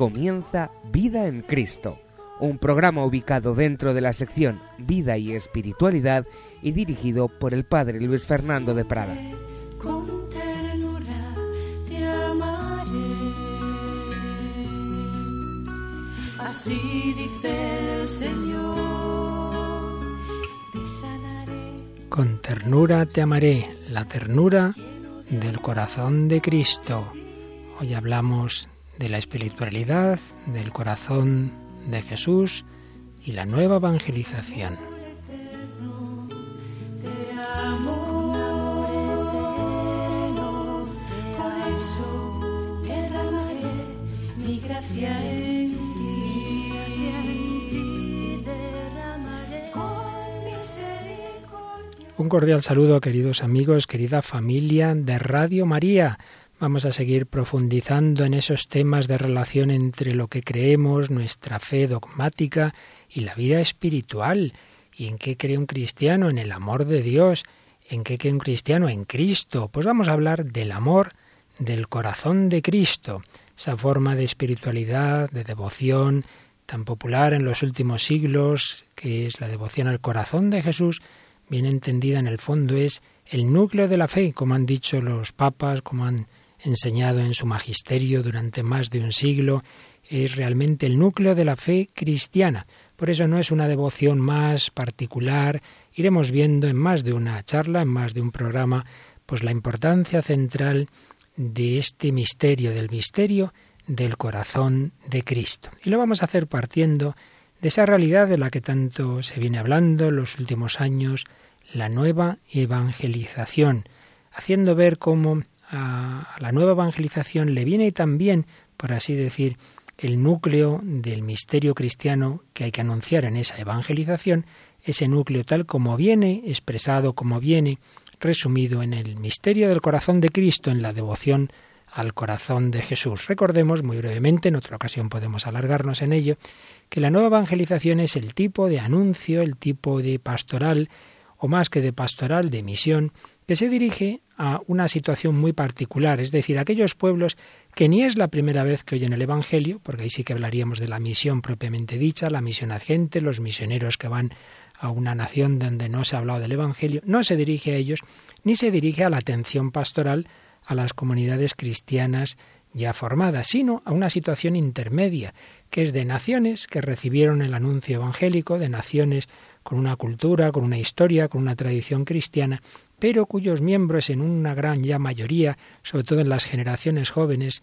comienza Vida en Cristo, un programa ubicado dentro de la sección Vida y Espiritualidad y dirigido por el Padre Luis Fernando de Prada. Así dice el Señor, Con ternura te amaré, la ternura del corazón de Cristo. Hoy hablamos de la espiritualidad, del corazón de Jesús y la nueva evangelización. Un cordial saludo, queridos amigos, querida familia de Radio María. Vamos a seguir profundizando en esos temas de relación entre lo que creemos, nuestra fe dogmática y la vida espiritual. ¿Y en qué cree un cristiano? En el amor de Dios. ¿En qué cree un cristiano? En Cristo. Pues vamos a hablar del amor del corazón de Cristo, esa forma de espiritualidad, de devoción tan popular en los últimos siglos, que es la devoción al corazón de Jesús, bien entendida en el fondo es el núcleo de la fe, como han dicho los papas, como han enseñado en su magisterio durante más de un siglo, es realmente el núcleo de la fe cristiana. Por eso no es una devoción más particular. Iremos viendo en más de una charla, en más de un programa, pues la importancia central de este misterio, del misterio del corazón de Cristo. Y lo vamos a hacer partiendo de esa realidad de la que tanto se viene hablando en los últimos años, la nueva evangelización, haciendo ver cómo a la nueva evangelización le viene también, por así decir, el núcleo del misterio cristiano que hay que anunciar en esa evangelización, ese núcleo tal como viene expresado, como viene resumido en el misterio del corazón de Cristo, en la devoción al corazón de Jesús. Recordemos muy brevemente, en otra ocasión podemos alargarnos en ello, que la nueva evangelización es el tipo de anuncio, el tipo de pastoral, o más que de pastoral, de misión, que se dirige a una situación muy particular, es decir, aquellos pueblos que ni es la primera vez que oyen el Evangelio, porque ahí sí que hablaríamos de la misión propiamente dicha, la misión a gente, los misioneros que van a una nación donde no se ha hablado del Evangelio, no se dirige a ellos, ni se dirige a la atención pastoral a las comunidades cristianas ya formadas, sino a una situación intermedia, que es de naciones que recibieron el anuncio evangélico, de naciones con una cultura, con una historia, con una tradición cristiana, pero cuyos miembros en una gran ya mayoría, sobre todo en las generaciones jóvenes,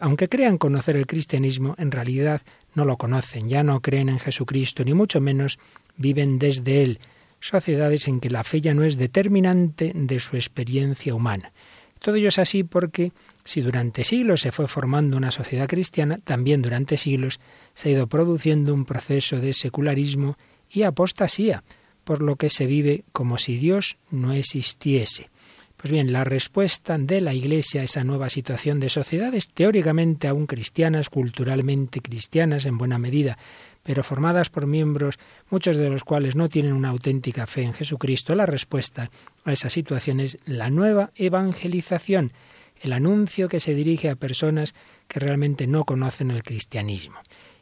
aunque crean conocer el cristianismo, en realidad no lo conocen, ya no creen en Jesucristo, ni mucho menos viven desde Él, sociedades en que la fe ya no es determinante de su experiencia humana. Todo ello es así porque si durante siglos se fue formando una sociedad cristiana, también durante siglos se ha ido produciendo un proceso de secularismo y apostasía, por lo que se vive como si Dios no existiese. Pues bien, la respuesta de la Iglesia a esa nueva situación de sociedades teóricamente aún cristianas, culturalmente cristianas en buena medida, pero formadas por miembros, muchos de los cuales no tienen una auténtica fe en Jesucristo, la respuesta a esa situación es la nueva evangelización, el anuncio que se dirige a personas que realmente no conocen el cristianismo.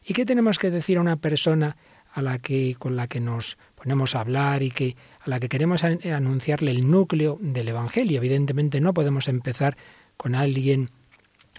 ¿Y qué tenemos que decir a una persona a la que con la que nos ponemos a hablar y que a la que queremos anunciarle el núcleo del evangelio. Evidentemente no podemos empezar con alguien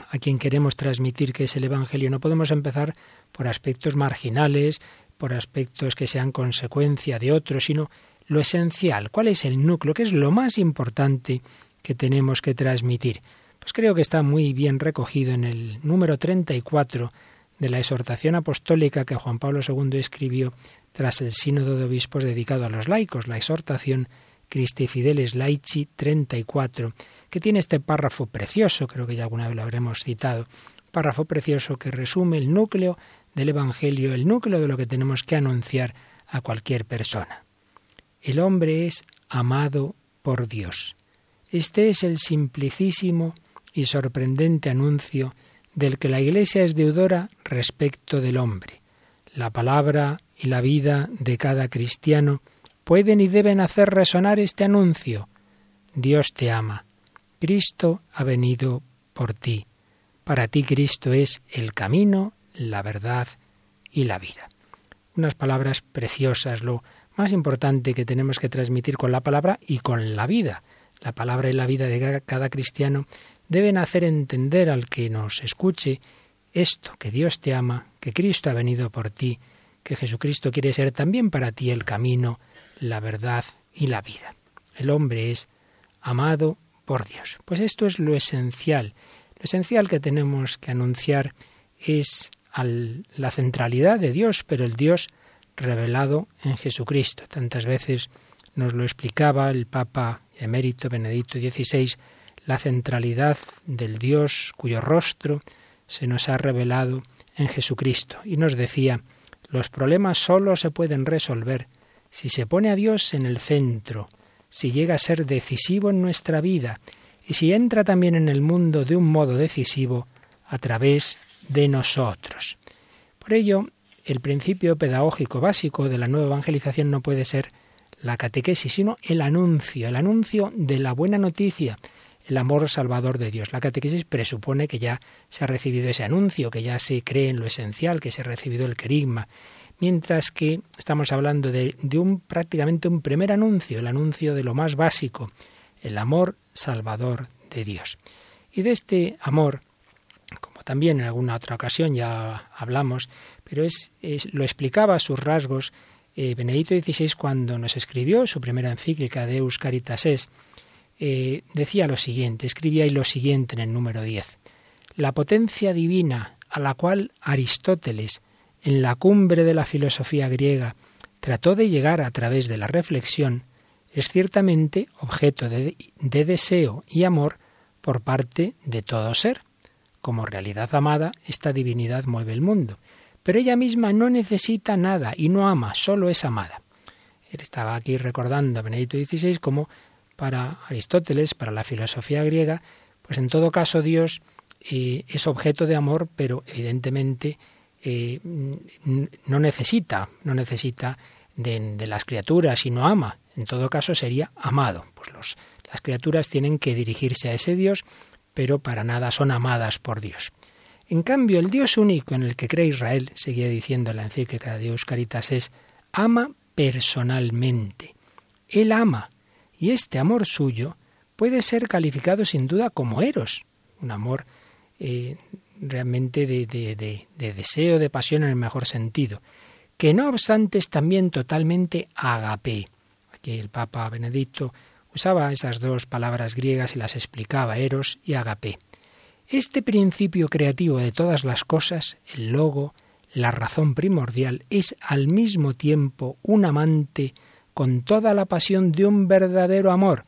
a quien queremos transmitir que es el evangelio, no podemos empezar por aspectos marginales, por aspectos que sean consecuencia de otros, sino lo esencial, cuál es el núcleo, qué es lo más importante que tenemos que transmitir. Pues creo que está muy bien recogido en el número 34 de la exhortación apostólica que Juan Pablo II escribió tras el sínodo de obispos dedicado a los laicos, la exhortación Christi Fideles Laici 34, que tiene este párrafo precioso, creo que ya alguna vez lo habremos citado, párrafo precioso que resume el núcleo del Evangelio, el núcleo de lo que tenemos que anunciar a cualquier persona. El hombre es amado por Dios. Este es el simplicísimo y sorprendente anuncio del que la Iglesia es deudora respecto del hombre. La palabra y la vida de cada cristiano pueden y deben hacer resonar este anuncio. Dios te ama. Cristo ha venido por ti. Para ti Cristo es el camino, la verdad y la vida. Unas palabras preciosas, lo más importante que tenemos que transmitir con la palabra y con la vida. La palabra y la vida de cada cristiano deben hacer entender al que nos escuche esto, que Dios te ama, que Cristo ha venido por ti, que Jesucristo quiere ser también para ti el camino, la verdad y la vida. El hombre es amado por Dios. Pues esto es lo esencial. Lo esencial que tenemos que anunciar es la centralidad de Dios, pero el Dios revelado en Jesucristo. Tantas veces nos lo explicaba el Papa emérito Benedicto XVI, la centralidad del Dios cuyo rostro se nos ha revelado en Jesucristo. Y nos decía, los problemas solo se pueden resolver si se pone a Dios en el centro, si llega a ser decisivo en nuestra vida y si entra también en el mundo de un modo decisivo a través de nosotros. Por ello, el principio pedagógico básico de la nueva evangelización no puede ser la catequesis, sino el anuncio, el anuncio de la buena noticia, el amor salvador de Dios. La catequesis presupone que ya se ha recibido ese anuncio, que ya se cree en lo esencial, que se ha recibido el querigma, mientras que estamos hablando de, un prácticamente un primer anuncio, el anuncio de lo más básico, el amor salvador de Dios. Y de este amor, como también en alguna otra ocasión ya hablamos, pero es, lo explicaba a sus rasgos eh, Benedicto XVI cuando nos escribió su primera encíclica de Caritas Es, eh, decía lo siguiente, escribía ahí lo siguiente en el número 10. La potencia divina a la cual Aristóteles, en la cumbre de la filosofía griega, trató de llegar a través de la reflexión, es ciertamente objeto de, de deseo y amor por parte de todo ser. Como realidad amada, esta divinidad mueve el mundo, pero ella misma no necesita nada y no ama, solo es amada. Él estaba aquí recordando a Benedicto XVI como para Aristóteles, para la filosofía griega, pues en todo caso Dios eh, es objeto de amor, pero evidentemente eh, no necesita, no necesita de, las criaturas y no ama. En todo caso sería amado. Pues las criaturas tienen que dirigirse a ese Dios, pero para nada son amadas por Dios. En cambio, el Dios único en el que cree Israel, seguía diciendo la encíclica de Dios Caritas, es ama personalmente. Él ama, y este amor suyo puede ser calificado sin duda como eros, un amor eh, realmente de, de, deseo, de pasión en el mejor sentido, que no obstante es también totalmente agape. Aquí el Papa Benedicto usaba esas dos palabras griegas y las explicaba, eros y agape. Este principio creativo de todas las cosas, el logo, la razón primordial, es al mismo tiempo un amante con toda la pasión de un verdadero amor.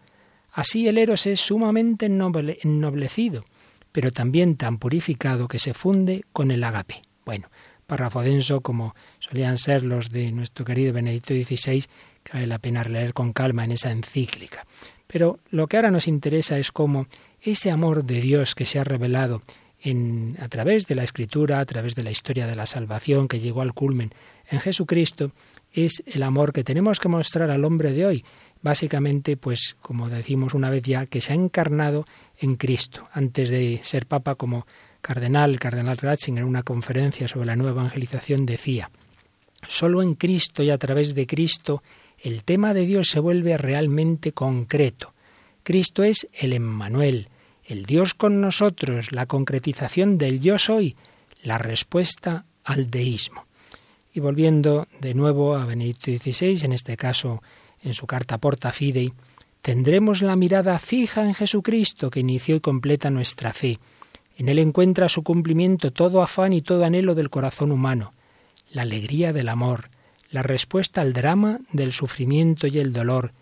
Así el Eros es sumamente ennoblecido, pero también tan purificado que se funde con el agape. Bueno, párrafo denso como solían ser los de nuestro querido Benedicto XVI, que vale la pena leer con calma en esa encíclica. Pero lo que ahora nos interesa es cómo ese amor de Dios que se ha revelado en, a través de la Escritura, a través de la historia de la salvación que llegó al culmen en Jesucristo, es el amor que tenemos que mostrar al hombre de hoy. Básicamente, pues, como decimos una vez ya, que se ha encarnado en Cristo. Antes de ser papa como cardenal, cardenal Ratzinger, en una conferencia sobre la nueva evangelización, decía, solo en Cristo y a través de Cristo el tema de Dios se vuelve realmente concreto. Cristo es el Emmanuel, el Dios con nosotros, la concretización del yo soy, la respuesta al deísmo. Y volviendo de nuevo a Benedicto XVI, en este caso en su carta Porta Fidei, tendremos la mirada fija en Jesucristo que inició y completa nuestra fe. En él encuentra su cumplimiento todo afán y todo anhelo del corazón humano, la alegría del amor, la respuesta al drama del sufrimiento y el dolor,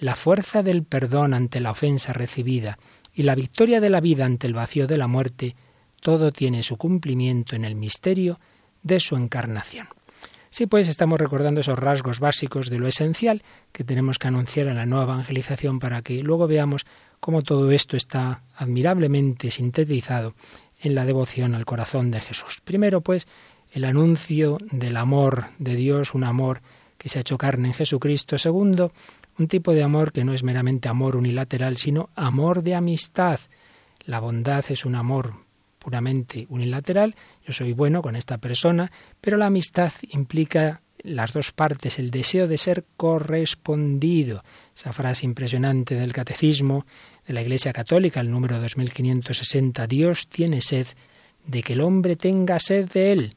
la fuerza del perdón ante la ofensa recibida y la victoria de la vida ante el vacío de la muerte, todo tiene su cumplimiento en el misterio de su encarnación. Sí, pues estamos recordando esos rasgos básicos de lo esencial que tenemos que anunciar en la nueva evangelización para que luego veamos cómo todo esto está admirablemente sintetizado en la devoción al corazón de Jesús. Primero, pues, el anuncio del amor de Dios, un amor que se ha hecho carne en Jesucristo. Segundo, un tipo de amor que no es meramente amor unilateral, sino amor de amistad. La bondad es un amor puramente unilateral, yo soy bueno con esta persona, pero la amistad implica las dos partes, el deseo de ser correspondido. Esa frase impresionante del catecismo de la Iglesia Católica, el número 2560, Dios tiene sed de que el hombre tenga sed de él.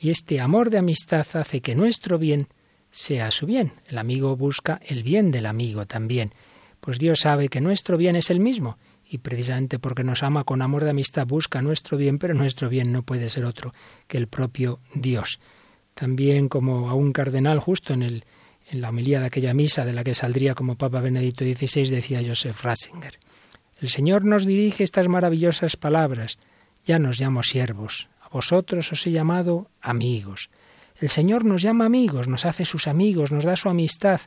Y este amor de amistad hace que nuestro bien sea su bien. El amigo busca el bien del amigo también. Pues Dios sabe que nuestro bien es el mismo y precisamente porque nos ama con amor de amistad busca nuestro bien, pero nuestro bien no puede ser otro que el propio Dios. También como a un cardenal justo en, el, en la homilía de aquella misa de la que saldría como Papa Benedicto XVI decía Joseph Ratzinger. El Señor nos dirige estas maravillosas palabras. Ya nos llamo siervos, a vosotros os he llamado amigos. El Señor nos llama amigos, nos hace sus amigos, nos da su amistad.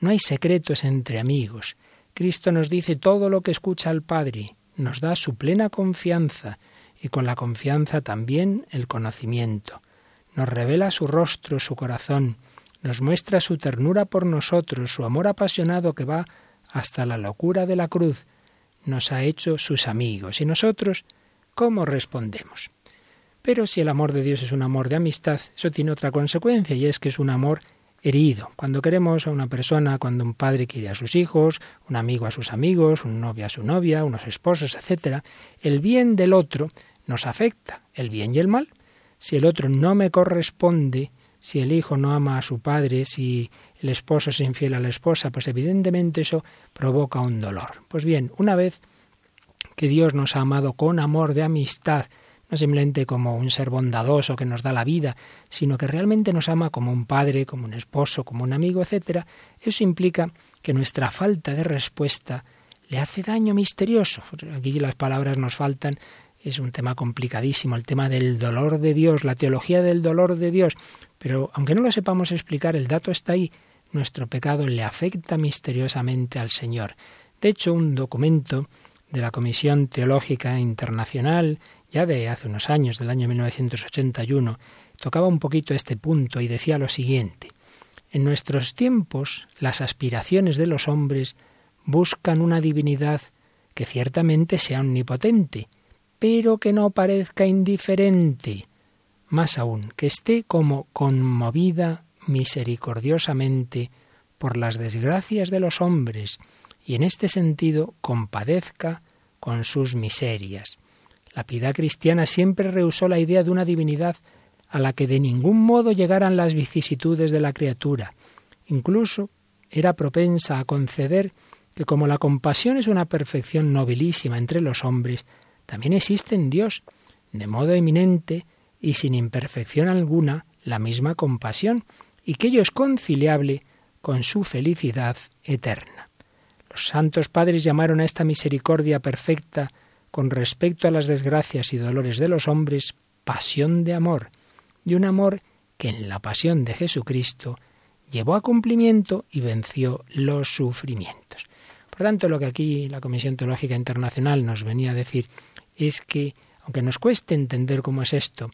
No hay secretos entre amigos. Cristo nos dice todo lo que escucha al Padre, nos da su plena confianza y con la confianza también el conocimiento. Nos revela su rostro, su corazón, nos muestra su ternura por nosotros, su amor apasionado que va hasta la locura de la cruz. Nos ha hecho sus amigos. ¿Y nosotros cómo respondemos? Pero si el amor de Dios es un amor de amistad, eso tiene otra consecuencia y es que es un amor herido. Cuando queremos a una persona, cuando un padre quiere a sus hijos, un amigo a sus amigos, un novio a su novia, unos esposos, etc., el bien del otro nos afecta, el bien y el mal. Si el otro no me corresponde, si el hijo no ama a su padre, si el esposo es infiel a la esposa, pues evidentemente eso provoca un dolor. Pues bien, una vez que Dios nos ha amado con amor de amistad, no simplemente como un ser bondadoso que nos da la vida, sino que realmente nos ama como un padre, como un esposo, como un amigo, etc., eso implica que nuestra falta de respuesta le hace daño misterioso. Aquí las palabras nos faltan, es un tema complicadísimo, el tema del dolor de Dios, la teología del dolor de Dios, pero aunque no lo sepamos explicar, el dato está ahí, nuestro pecado le afecta misteriosamente al Señor. De hecho, un documento de la Comisión Teológica Internacional ya de hace unos años, del año 1981, tocaba un poquito este punto y decía lo siguiente. En nuestros tiempos, las aspiraciones de los hombres buscan una divinidad que ciertamente sea omnipotente, pero que no parezca indiferente, más aún, que esté como conmovida misericordiosamente por las desgracias de los hombres, y en este sentido compadezca con sus miserias. La piedad cristiana siempre rehusó la idea de una divinidad a la que de ningún modo llegaran las vicisitudes de la criatura. Incluso era propensa a conceder que como la compasión es una perfección nobilísima entre los hombres, también existe en Dios, de modo eminente y sin imperfección alguna, la misma compasión, y que ello es conciliable con su felicidad eterna. Los santos padres llamaron a esta misericordia perfecta con respecto a las desgracias y dolores de los hombres, pasión de amor, de un amor que en la pasión de Jesucristo llevó a cumplimiento y venció los sufrimientos. Por tanto, lo que aquí la Comisión Teológica Internacional nos venía a decir es que, aunque nos cueste entender cómo es esto,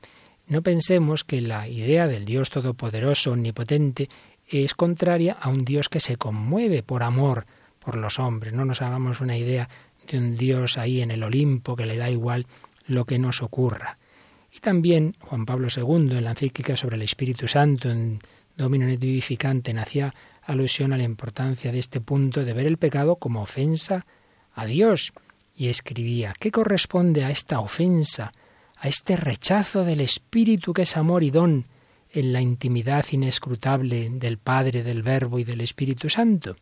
no pensemos que la idea del Dios Todopoderoso, Omnipotente, es contraria a un Dios que se conmueve por amor por los hombres. No nos hagamos una idea de un Dios ahí en el Olimpo que le da igual lo que nos ocurra. Y también Juan Pablo II, en la encíclica sobre el Espíritu Santo, en Domino Vivificante, hacía alusión a la importancia de este punto de ver el pecado como ofensa a Dios. Y escribía, ¿qué corresponde a esta ofensa, a este rechazo del Espíritu que es amor y don en la intimidad inescrutable del Padre, del Verbo y del Espíritu Santo?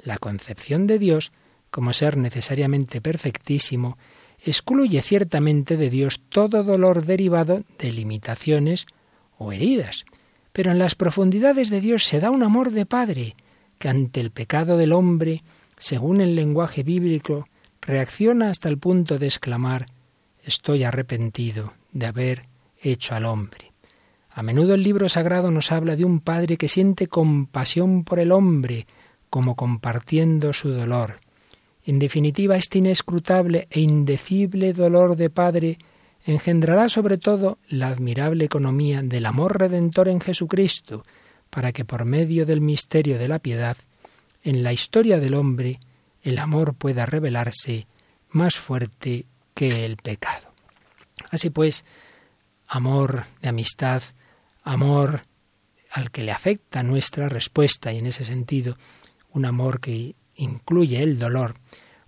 La concepción de Dios como ser necesariamente perfectísimo, excluye ciertamente de Dios todo dolor derivado de limitaciones o heridas. Pero en las profundidades de Dios se da un amor de Padre, que ante el pecado del hombre, según el lenguaje bíblico, reacciona hasta el punto de exclamar Estoy arrepentido de haber hecho al hombre. A menudo el libro sagrado nos habla de un Padre que siente compasión por el hombre, como compartiendo su dolor. En definitiva, este inescrutable e indecible dolor de Padre engendrará sobre todo la admirable economía del amor redentor en Jesucristo, para que por medio del misterio de la piedad, en la historia del hombre, el amor pueda revelarse más fuerte que el pecado. Así pues, amor de amistad, amor al que le afecta nuestra respuesta y en ese sentido un amor que incluye el dolor.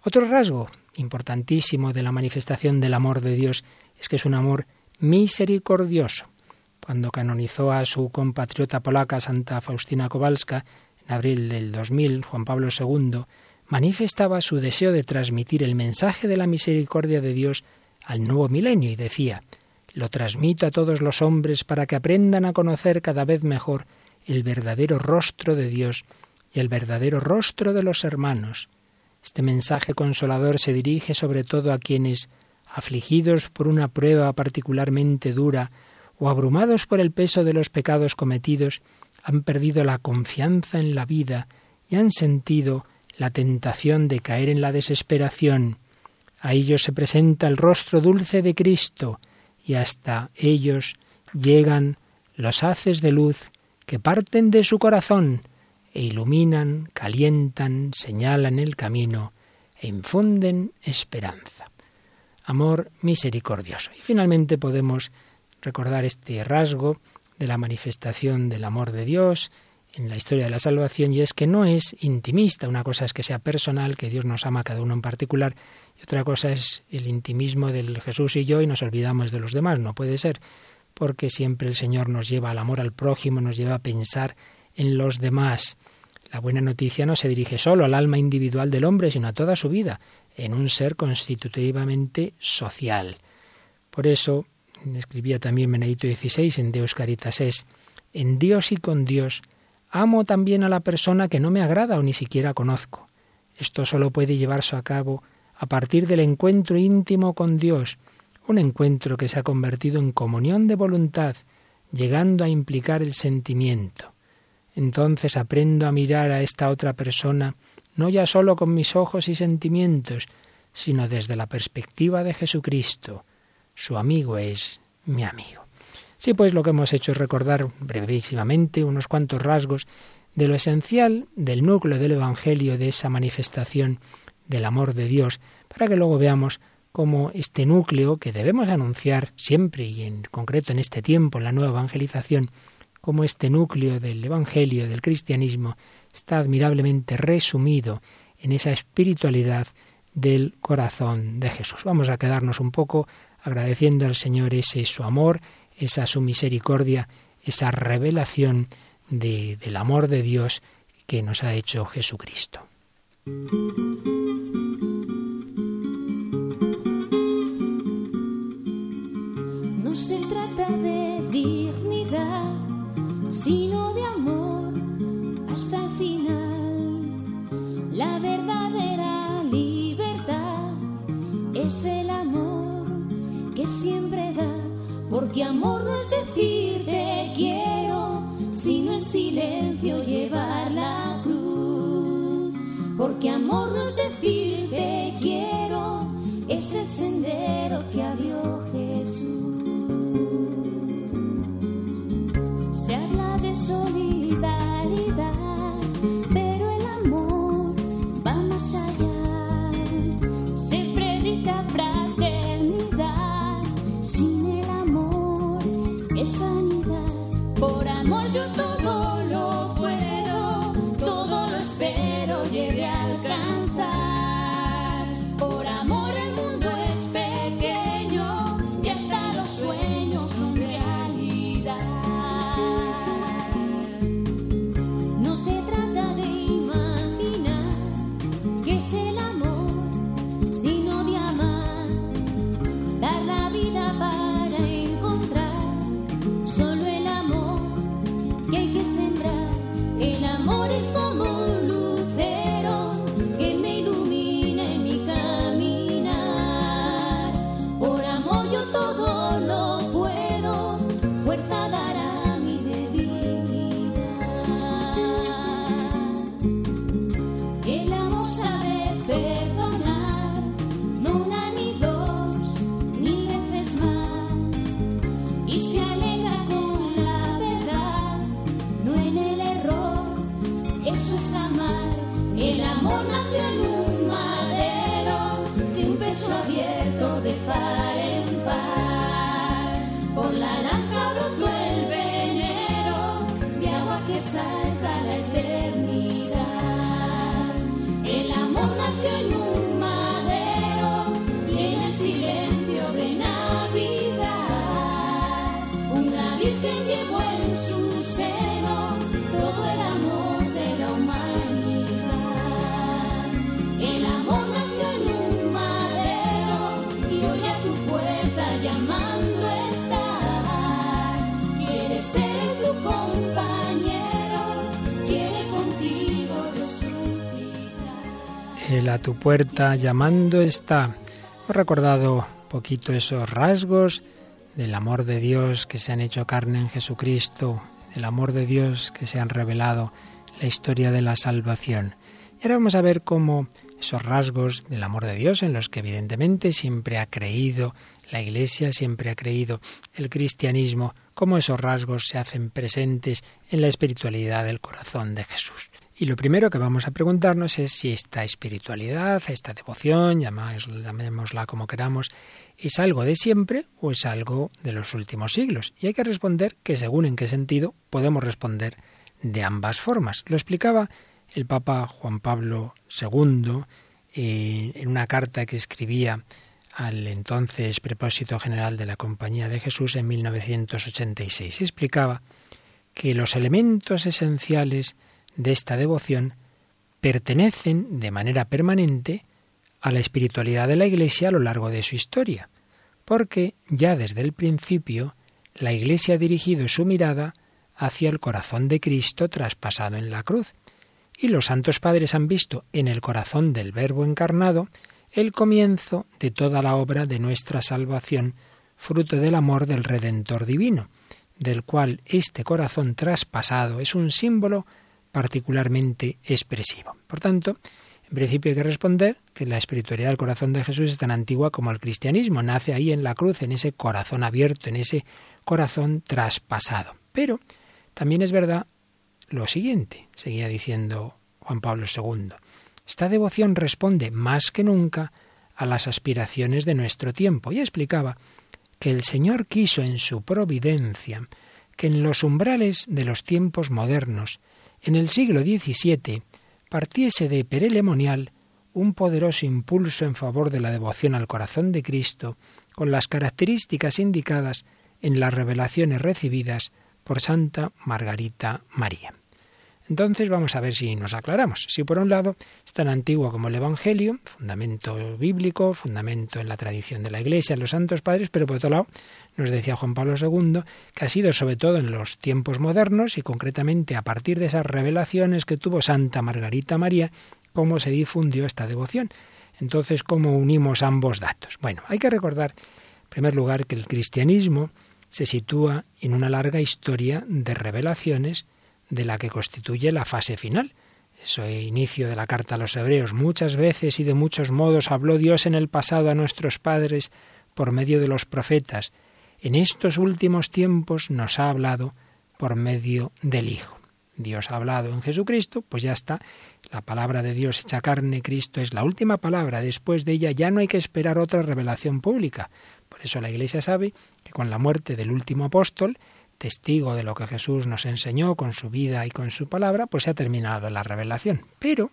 Otro rasgo importantísimo de la manifestación del amor de Dios es que es un amor misericordioso. Cuando canonizó a su compatriota polaca Santa Faustina Kowalska en abril del 2000, Juan Pablo II manifestaba su deseo de transmitir el mensaje de la misericordia de Dios al nuevo milenio y decía, lo transmito a todos los hombres para que aprendan a conocer cada vez mejor el verdadero rostro de Dios y el verdadero rostro de los hermanos. Este mensaje consolador se dirige sobre todo a quienes, afligidos por una prueba particularmente dura o abrumados por el peso de los pecados cometidos, han perdido la confianza en la vida y han sentido la tentación de caer en la desesperación. A ellos se presenta el rostro dulce de Cristo, y hasta ellos llegan los haces de luz que parten de su corazón e iluminan, calientan, señalan el camino e infunden esperanza. Amor misericordioso. Y finalmente podemos recordar este rasgo de la manifestación del amor de Dios en la historia de la salvación y es que no es intimista, una cosa es que sea personal, que Dios nos ama a cada uno en particular, y otra cosa es el intimismo del Jesús y yo y nos olvidamos de los demás, no puede ser, porque siempre el Señor nos lleva al amor al prójimo, nos lleva a pensar en los demás. La buena noticia no se dirige solo al alma individual del hombre, sino a toda su vida, en un ser constitutivamente social. Por eso, escribía también Benedito XVI en Deus Caritas es, en Dios y con Dios, amo también a la persona que no me agrada o ni siquiera conozco. Esto solo puede llevarse a cabo a partir del encuentro íntimo con Dios, un encuentro que se ha convertido en comunión de voluntad, llegando a implicar el sentimiento. Entonces aprendo a mirar a esta otra persona no ya solo con mis ojos y sentimientos, sino desde la perspectiva de Jesucristo. Su amigo es mi amigo. Sí, pues lo que hemos hecho es recordar brevísimamente unos cuantos rasgos de lo esencial del núcleo del Evangelio, de esa manifestación del amor de Dios, para que luego veamos cómo este núcleo que debemos anunciar siempre y en concreto en este tiempo, en la nueva evangelización, cómo este núcleo del Evangelio, del cristianismo, está admirablemente resumido en esa espiritualidad del corazón de Jesús. Vamos a quedarnos un poco agradeciendo al Señor ese su amor, esa su misericordia, esa revelación del amor de Dios que nos ha hecho Jesucristo. Sino de amor hasta el final. La verdadera libertad es el amor que siempre da, porque amor no es decir te quiero, sino en silencio llevar la cruz. Porque amor no es decir te quiero, es el sendero que abrió Jesús. Habla Él a tu puerta llamando está. Hemos recordado poquito esos rasgos del amor de Dios que se han hecho carne en Jesucristo, del amor de Dios que se han revelado la historia de la salvación. Y ahora vamos a ver cómo esos rasgos del amor de Dios en los que evidentemente siempre ha creído la Iglesia, siempre ha creído el cristianismo, cómo esos rasgos se hacen presentes en la espiritualidad del corazón de Jesús. Y lo primero que vamos a preguntarnos es si esta espiritualidad, esta devoción, llamémosla como queramos, es algo de siempre o es algo de los últimos siglos. Y hay que responder que según en qué sentido podemos responder de ambas formas. Lo explicaba el Papa Juan Pablo II eh, en una carta que escribía al entonces Prepósito General de la Compañía de Jesús en 1986. Explicaba que los elementos esenciales de esta devoción pertenecen de manera permanente a la espiritualidad de la Iglesia a lo largo de su historia, porque ya desde el principio la Iglesia ha dirigido su mirada hacia el corazón de Cristo traspasado en la cruz, y los santos padres han visto en el corazón del Verbo encarnado el comienzo de toda la obra de nuestra salvación, fruto del amor del Redentor divino, del cual este corazón traspasado es un símbolo particularmente expresivo. Por tanto, en principio hay que responder que la espiritualidad del corazón de Jesús es tan antigua como el cristianismo, nace ahí en la cruz, en ese corazón abierto, en ese corazón traspasado. Pero también es verdad lo siguiente, seguía diciendo Juan Pablo II, esta devoción responde más que nunca a las aspiraciones de nuestro tiempo y explicaba que el Señor quiso en su providencia que en los umbrales de los tiempos modernos en el siglo XVII partiese de Perelemonial un poderoso impulso en favor de la devoción al corazón de Cristo, con las características indicadas en las revelaciones recibidas por Santa Margarita María. Entonces vamos a ver si nos aclaramos. Si por un lado es tan antiguo como el Evangelio, fundamento bíblico, fundamento en la tradición de la Iglesia, en los santos padres, pero por otro lado nos decía Juan Pablo II que ha sido sobre todo en los tiempos modernos y concretamente a partir de esas revelaciones que tuvo Santa Margarita María, cómo se difundió esta devoción. Entonces, ¿cómo unimos ambos datos? Bueno, hay que recordar, en primer lugar, que el cristianismo se sitúa en una larga historia de revelaciones de la que constituye la fase final. Eso inicio de la carta a los hebreos. Muchas veces y de muchos modos habló Dios en el pasado a nuestros padres por medio de los profetas. En estos últimos tiempos nos ha hablado por medio del Hijo. Dios ha hablado en Jesucristo, pues ya está. La palabra de Dios hecha carne, Cristo es la última palabra. Después de ella ya no hay que esperar otra revelación pública. Por eso la Iglesia sabe que con la muerte del último apóstol, testigo de lo que Jesús nos enseñó con su vida y con su palabra, pues se ha terminado la revelación. Pero,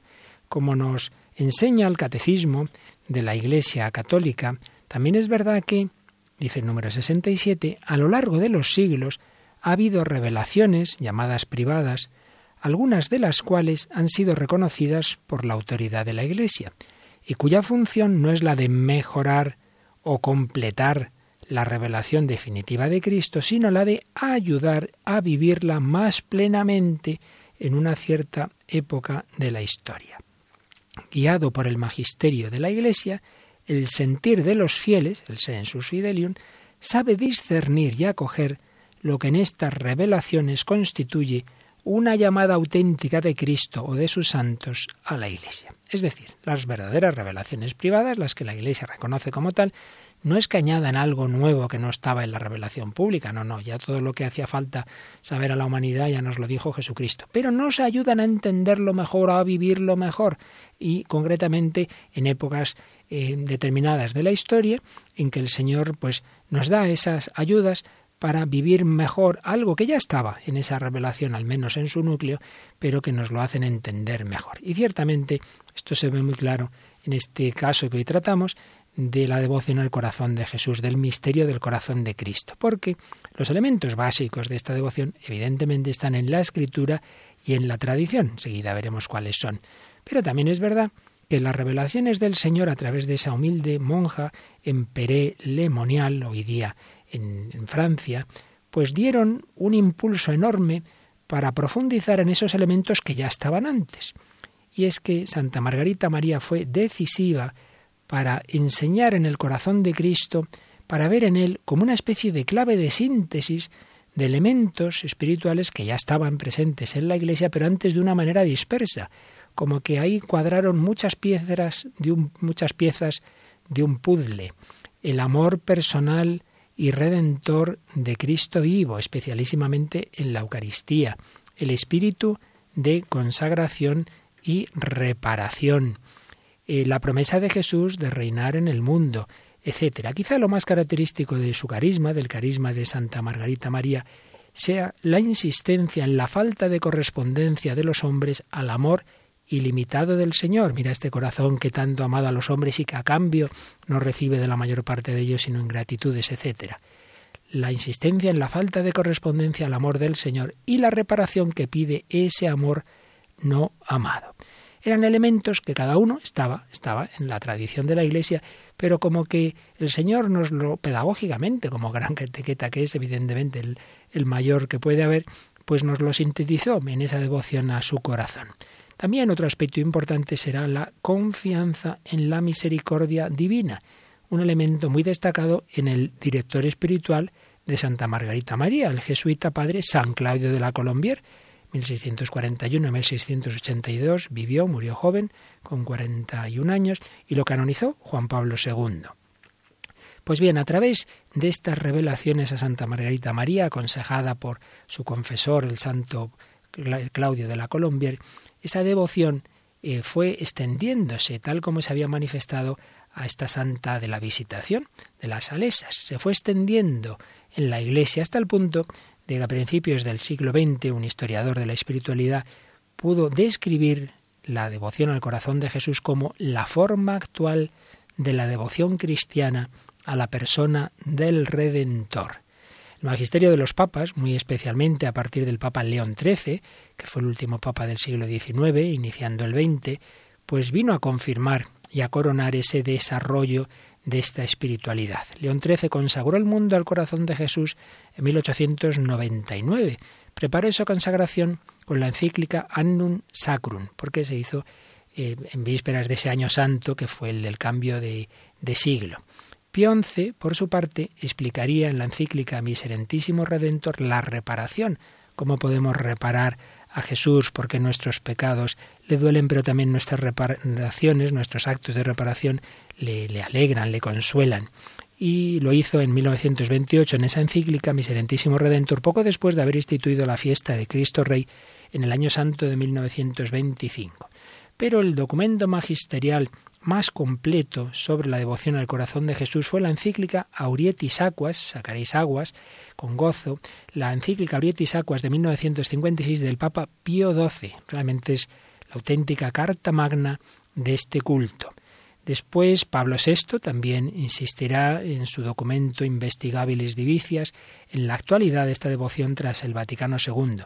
como nos enseña el catecismo de la Iglesia católica, también es verdad que, dice el número 67, a lo largo de los siglos ha habido revelaciones llamadas privadas, algunas de las cuales han sido reconocidas por la autoridad de la Iglesia, y cuya función no es la de mejorar o completar la revelación definitiva de Cristo, sino la de ayudar a vivirla más plenamente en una cierta época de la historia. Guiado por el magisterio de la Iglesia, el sentir de los fieles, el sensus fidelium, sabe discernir y acoger lo que en estas revelaciones constituye una llamada auténtica de Cristo o de sus santos a la Iglesia. Es decir, las verdaderas revelaciones privadas, las que la Iglesia reconoce como tal, no es que añadan algo nuevo que no estaba en la revelación pública, no, no, ya todo lo que hacía falta saber a la humanidad ya nos lo dijo Jesucristo, pero nos ayudan a entenderlo mejor, a vivirlo mejor. Y concretamente en épocas determinadas de la historia en que el Señor pues nos da esas ayudas para vivir mejor algo que ya estaba en esa revelación, al menos en su núcleo, pero que nos lo hacen entender mejor. Y ciertamente esto se ve muy claro en este caso que hoy tratamos, de la devoción al corazón de Jesús, del misterio del corazón de Cristo, porque los elementos básicos de esta devoción evidentemente están en la escritura y en la tradición, enseguida veremos cuáles son. Pero también es verdad que las revelaciones del Señor a través de esa humilde monja en Peré Lemonial, hoy día en, en Francia, pues dieron un impulso enorme para profundizar en esos elementos que ya estaban antes. y es que Santa Margarita María fue decisiva para enseñar en el corazón de Cristo, para ver en él como una especie de clave de síntesis de elementos espirituales que ya estaban presentes en la Iglesia, pero antes de una manera dispersa, como que ahí cuadraron muchas piezas de un, muchas piezas de un puzzle. El amor personal y redentor de Cristo vivo, especialísimamente en la Eucaristía, el espíritu de consagración y reparación, eh, la promesa de Jesús de reinar en el mundo, etcétera. Quizá lo más característico de su carisma, del carisma de Santa Margarita María, sea la insistencia en la falta de correspondencia de los hombres al amor ilimitado del Señor. Mira este corazón que tanto ha amado a los hombres y que a cambio no recibe de la mayor parte de ellos sino ingratitudes, etcétera. La insistencia en la falta de correspondencia al amor del Señor y la reparación que pide ese amor no amado. Eran elementos que cada uno estaba, estaba en la tradición de la Iglesia, pero como que el Señor nos lo pedagógicamente, como gran etiqueta que es evidentemente el, el mayor que puede haber, pues nos lo sintetizó en esa devoción a su corazón. También otro aspecto importante será la confianza en la misericordia divina, un elemento muy destacado en el director espiritual de Santa Margarita María, el jesuita padre San Claudio de la Colombier, 1641-1682, vivió, murió joven, con 41 años, y lo canonizó Juan Pablo II. Pues bien, a través de estas revelaciones a Santa Margarita María, aconsejada por su confesor, el santo Claudio de la Colombier, esa devoción eh, fue extendiéndose, tal como se había manifestado a esta santa de la visitación, de las Salesas. Se fue extendiendo en la Iglesia hasta el punto de que a principios del siglo XX un historiador de la espiritualidad pudo describir la devoción al corazón de Jesús como la forma actual de la devoción cristiana a la persona del Redentor. El magisterio de los papas, muy especialmente a partir del Papa León XIII, que fue el último papa del siglo XIX, iniciando el XX, pues vino a confirmar y a coronar ese desarrollo de esta espiritualidad. León XIII consagró el mundo al corazón de Jesús en 1899. Preparó esa consagración con la encíclica Annum Sacrum, porque se hizo eh, en vísperas de ese año santo que fue el del cambio de, de siglo. Pío XI, por su parte, explicaría en la encíclica Miserentísimo Redentor la reparación, cómo podemos reparar a Jesús porque nuestros pecados le duelen, pero también nuestras reparaciones, nuestros actos de reparación le, le alegran, le consuelan. Y lo hizo en 1928 en esa encíclica Miserentísimo Redentor, poco después de haber instituido la fiesta de Cristo Rey en el año santo de 1925. Pero el documento magisterial más completo sobre la devoción al corazón de Jesús fue la encíclica Aurietis Aquas, sacaréis aguas, con gozo, la encíclica Aurietis Aquas de 1956 del Papa Pío XII. Realmente es la auténtica carta magna de este culto. Después, Pablo VI también insistirá en su documento Investigabilis Divicias en la actualidad de esta devoción tras el Vaticano II.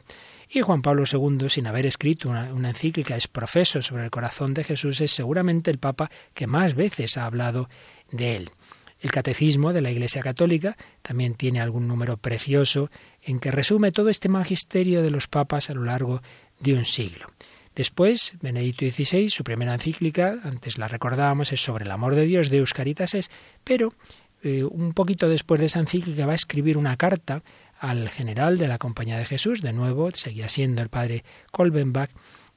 Y Juan Pablo II, sin haber escrito una, encíclica es profeso sobre el corazón de Jesús, es seguramente el Papa que más veces ha hablado de él. El Catecismo de la Iglesia Católica también tiene algún número precioso en que resume todo este magisterio de los papas a lo largo de un siglo. Después, Benedicto XVI, su primera encíclica, antes la recordábamos, es sobre el amor de Dios, de Caritas es, pero eh, un poquito después de esa encíclica va a escribir una carta al general de la Compañía de Jesús, de nuevo seguía siendo el padre Kolbenbach,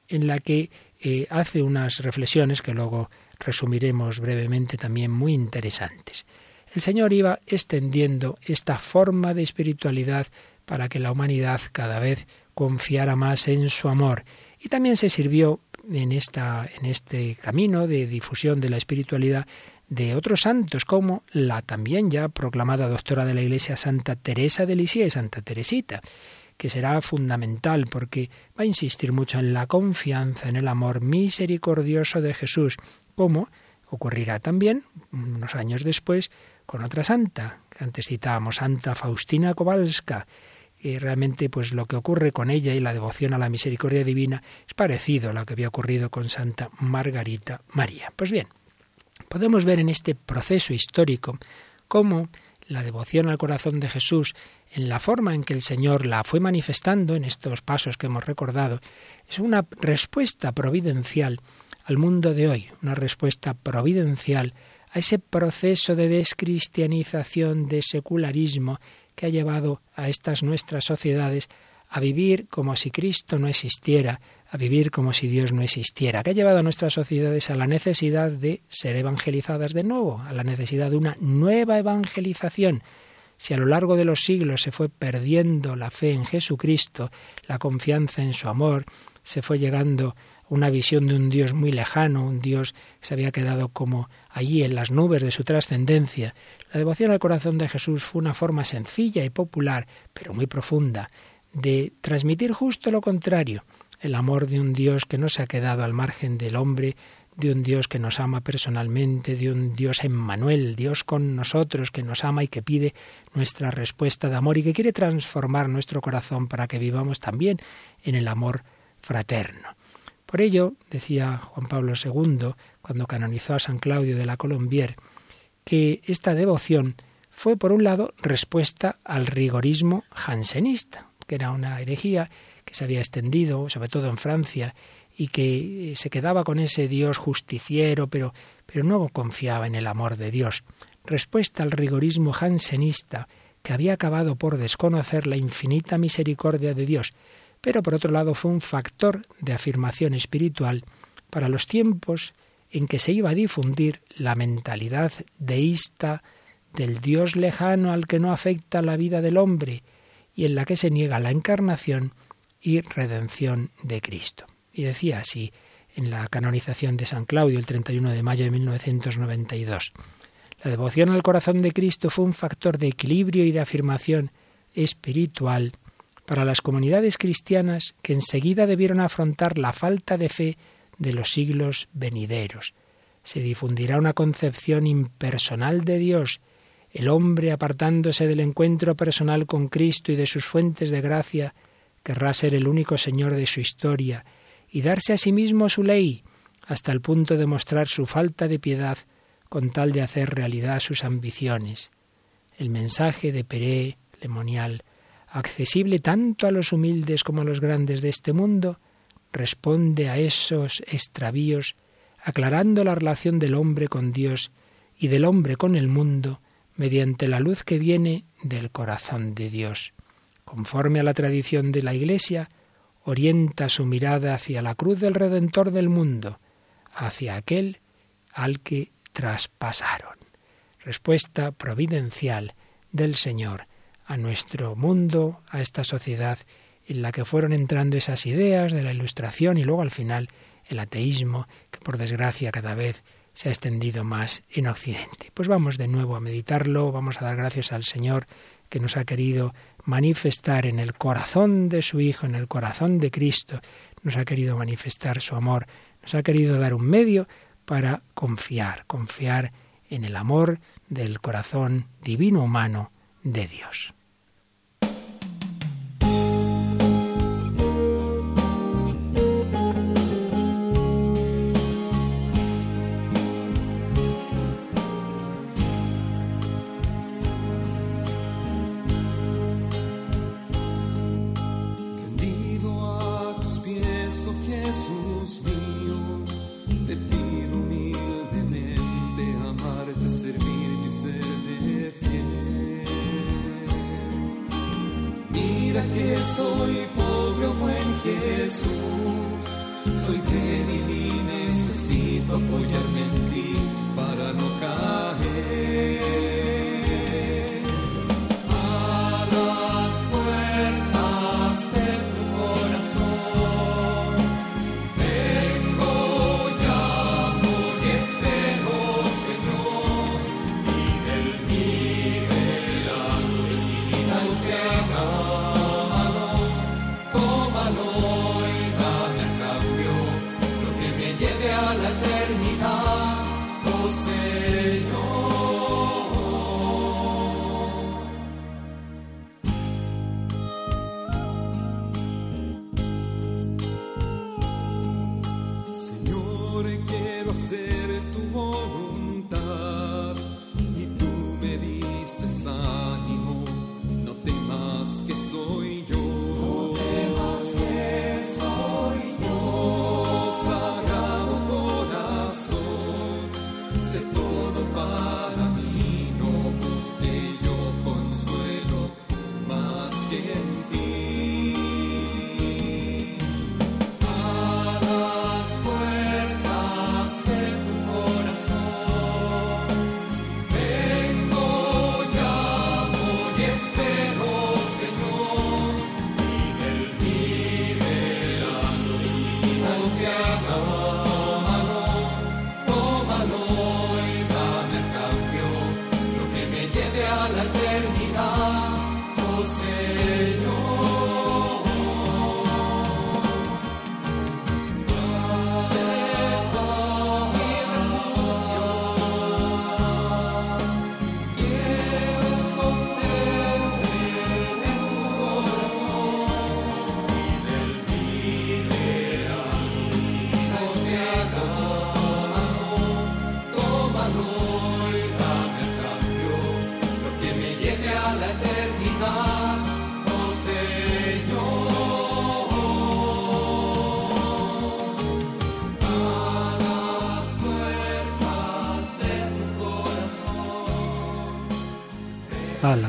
en la que eh, hace unas reflexiones que luego resumiremos brevemente también muy interesantes. El Señor iba extendiendo esta forma de espiritualidad para que la humanidad cada vez confiara más en su amor y también se sirvió en, esta, en este camino de difusión de la espiritualidad de otros santos, como la también ya proclamada doctora de la Iglesia Santa Teresa de Lisieux, Santa Teresita, que será fundamental porque va a insistir mucho en la confianza, en el amor misericordioso de Jesús, como ocurrirá también unos años después con otra santa, que antes citábamos, Santa Faustina Kowalska, y realmente pues lo que ocurre con ella y la devoción a la misericordia divina es parecido a lo que había ocurrido con Santa Margarita María. Pues bien, podemos ver en este proceso histórico cómo la devoción al corazón de Jesús en la forma en que el Señor la fue manifestando en estos pasos que hemos recordado, es una respuesta providencial al mundo de hoy, una respuesta providencial a ese proceso de descristianización, de secularismo que ha llevado a estas nuestras sociedades a vivir como si Cristo no existiera, a vivir como si Dios no existiera, que ha llevado a nuestras sociedades a la necesidad de ser evangelizadas de nuevo, a la necesidad de una nueva evangelización. Si a lo largo de los siglos se fue perdiendo la fe en Jesucristo, la confianza en su amor, se fue llegando una visión de un Dios muy lejano, un Dios que se había quedado como allí en las nubes de su trascendencia. La devoción al corazón de Jesús fue una forma sencilla y popular, pero muy profunda, de transmitir justo lo contrario, el amor de un Dios que no se ha quedado al margen del hombre, de un Dios que nos ama personalmente, de un Dios Emmanuel, Dios con nosotros, que nos ama y que pide nuestra respuesta de amor y que quiere transformar nuestro corazón para que vivamos también en el amor fraterno. Por ello, decía Juan Pablo II, cuando canonizó a San Claudio de la Colombier, que esta devoción fue, por un lado, respuesta al rigorismo jansenista, que era una herejía que se había extendido, sobre todo en Francia, y que se quedaba con ese Dios justiciero, pero, pero no confiaba en el amor de Dios. Respuesta al rigorismo jansenista, que había acabado por desconocer la infinita misericordia de Dios pero por otro lado fue un factor de afirmación espiritual para los tiempos en que se iba a difundir la mentalidad deísta del Dios lejano al que no afecta la vida del hombre y en la que se niega la encarnación y redención de Cristo. Y decía así en la canonización de San Claudio el 31 de mayo de 1992. La devoción al corazón de Cristo fue un factor de equilibrio y de afirmación espiritual para las comunidades cristianas que enseguida debieron afrontar la falta de fe de los siglos venideros. Se difundirá una concepción impersonal de Dios, el hombre apartándose del encuentro personal con Cristo y de sus fuentes de gracia, querrá ser el único Señor de su historia y darse a sí mismo su ley, hasta el punto de mostrar su falta de piedad con tal de hacer realidad sus ambiciones. El mensaje de Peré Lemonial accesible tanto a los humildes como a los grandes de este mundo, responde a esos extravíos, aclarando la relación del hombre con Dios y del hombre con el mundo mediante la luz que viene del corazón de Dios. Conforme a la tradición de la Iglesia, orienta su mirada hacia la cruz del Redentor del mundo, hacia aquel al que traspasaron. Respuesta providencial del Señor a nuestro mundo, a esta sociedad en la que fueron entrando esas ideas de la ilustración y luego al final el ateísmo, que por desgracia cada vez se ha extendido más en Occidente. Pues vamos de nuevo a meditarlo, vamos a dar gracias al Señor que nos ha querido manifestar en el corazón de su Hijo, en el corazón de Cristo, nos ha querido manifestar su amor, nos ha querido dar un medio para confiar, confiar en el amor del corazón divino humano de Dios.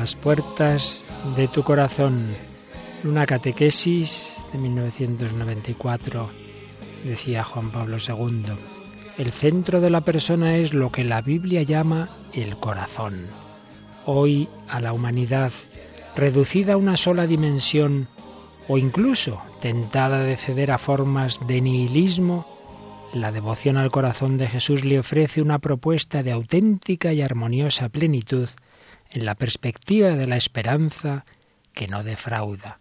Las puertas de tu corazón. Una catequesis de 1994, decía Juan Pablo II. El centro de la persona es lo que la Biblia llama el corazón. Hoy a la humanidad, reducida a una sola dimensión o incluso tentada de ceder a formas de nihilismo, la devoción al corazón de Jesús le ofrece una propuesta de auténtica y armoniosa plenitud en la perspectiva de la esperanza que no defrauda.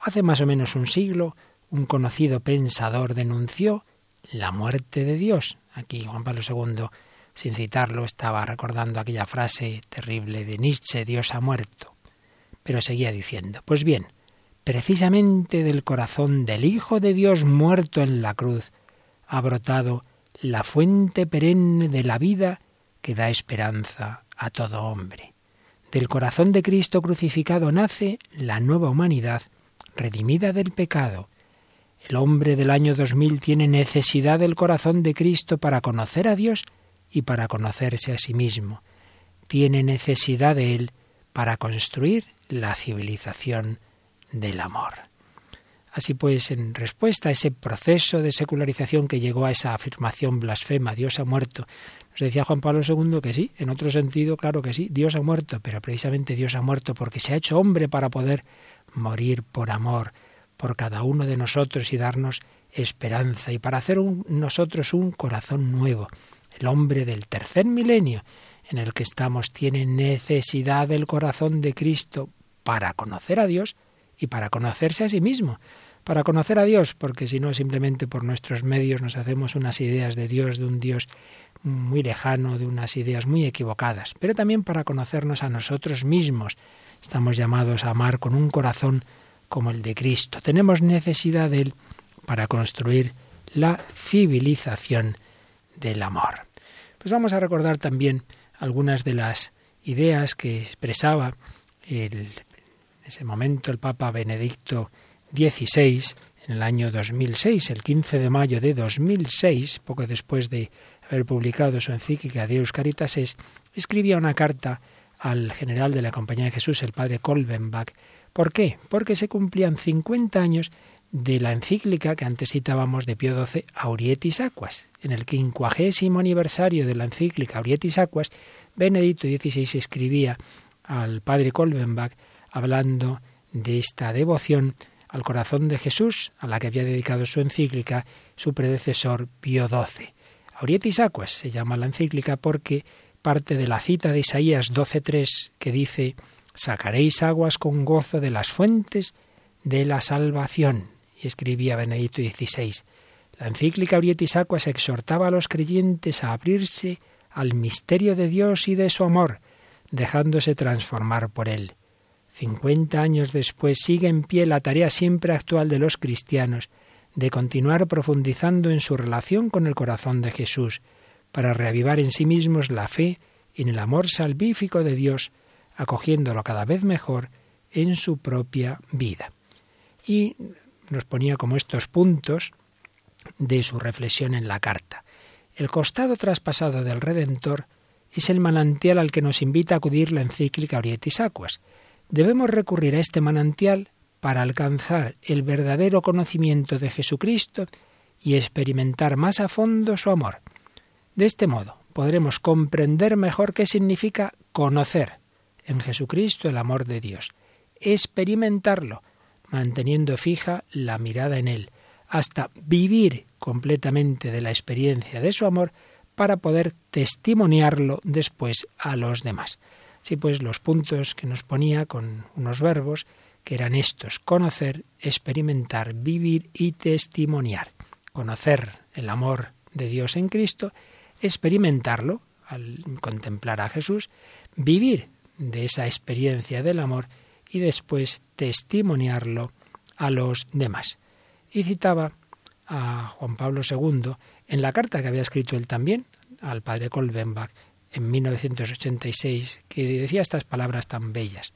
Hace más o menos un siglo, un conocido pensador denunció la muerte de Dios. Aquí Juan Pablo II, sin citarlo, estaba recordando aquella frase terrible de Nietzsche, Dios ha muerto. Pero seguía diciendo, pues bien, precisamente del corazón del Hijo de Dios muerto en la cruz ha brotado la fuente perenne de la vida que da esperanza a todo hombre. Del corazón de Cristo crucificado nace la nueva humanidad, redimida del pecado. El hombre del año 2000 tiene necesidad del corazón de Cristo para conocer a Dios y para conocerse a sí mismo. Tiene necesidad de Él para construir la civilización del amor. Así pues, en respuesta a ese proceso de secularización que llegó a esa afirmación blasfema, Dios ha muerto, nos decía Juan Pablo II que sí, en otro sentido, claro que sí, Dios ha muerto, pero precisamente Dios ha muerto porque se ha hecho hombre para poder morir por amor, por cada uno de nosotros y darnos esperanza y para hacer nosotros un corazón nuevo. El hombre del tercer milenio en el que estamos tiene necesidad del corazón de Cristo para conocer a Dios y para conocerse a sí mismo para conocer a Dios, porque si no simplemente por nuestros medios nos hacemos unas ideas de Dios, de un Dios muy lejano, de unas ideas muy equivocadas, pero también para conocernos a nosotros mismos. Estamos llamados a amar con un corazón como el de Cristo. Tenemos necesidad de Él para construir la civilización del amor. Pues vamos a recordar también algunas de las ideas que expresaba en ese momento el Papa Benedicto 16, en el año 2006, el 15 de mayo de 2006, poco después de haber publicado su encíclica Deus Caritas es, escribía una carta al general de la Compañía de Jesús, el padre Kolbenbach. ¿Por qué? Porque se cumplían 50 años de la encíclica que antes citábamos de Pío XII, Aurietis Aquas. En el quincuagésimo aniversario de la encíclica Aurietis Aquas, Benedicto XVI escribía al padre Kolbenbach hablando de esta devoción al corazón de Jesús, a la que había dedicado su encíclica su predecesor Pío XII. Aurietis Aquas se llama la encíclica porque parte de la cita de Isaías 12.3 que dice Sacaréis aguas con gozo de las fuentes de la salvación. Y escribía Benedicto XVI. La encíclica Aurietis Aquas exhortaba a los creyentes a abrirse al misterio de Dios y de su amor, dejándose transformar por él. Cincuenta años después sigue en pie la tarea siempre actual de los cristianos de continuar profundizando en su relación con el corazón de Jesús, para reavivar en sí mismos la fe en el amor salvífico de Dios, acogiéndolo cada vez mejor en su propia vida. Y nos ponía como estos puntos de su reflexión en la carta. El costado traspasado del Redentor es el manantial al que nos invita a acudir la encíclica Orietis Aquas, Debemos recurrir a este manantial para alcanzar el verdadero conocimiento de Jesucristo y experimentar más a fondo su amor. De este modo podremos comprender mejor qué significa conocer en Jesucristo el amor de Dios, experimentarlo, manteniendo fija la mirada en Él, hasta vivir completamente de la experiencia de su amor para poder testimoniarlo después a los demás. Sí, pues los puntos que nos ponía con unos verbos que eran estos, conocer, experimentar, vivir y testimoniar. Conocer el amor de Dios en Cristo, experimentarlo al contemplar a Jesús, vivir de esa experiencia del amor y después testimoniarlo a los demás. Y citaba a Juan Pablo II en la carta que había escrito él también al padre Kolbenbach en 1986, que decía estas palabras tan bellas.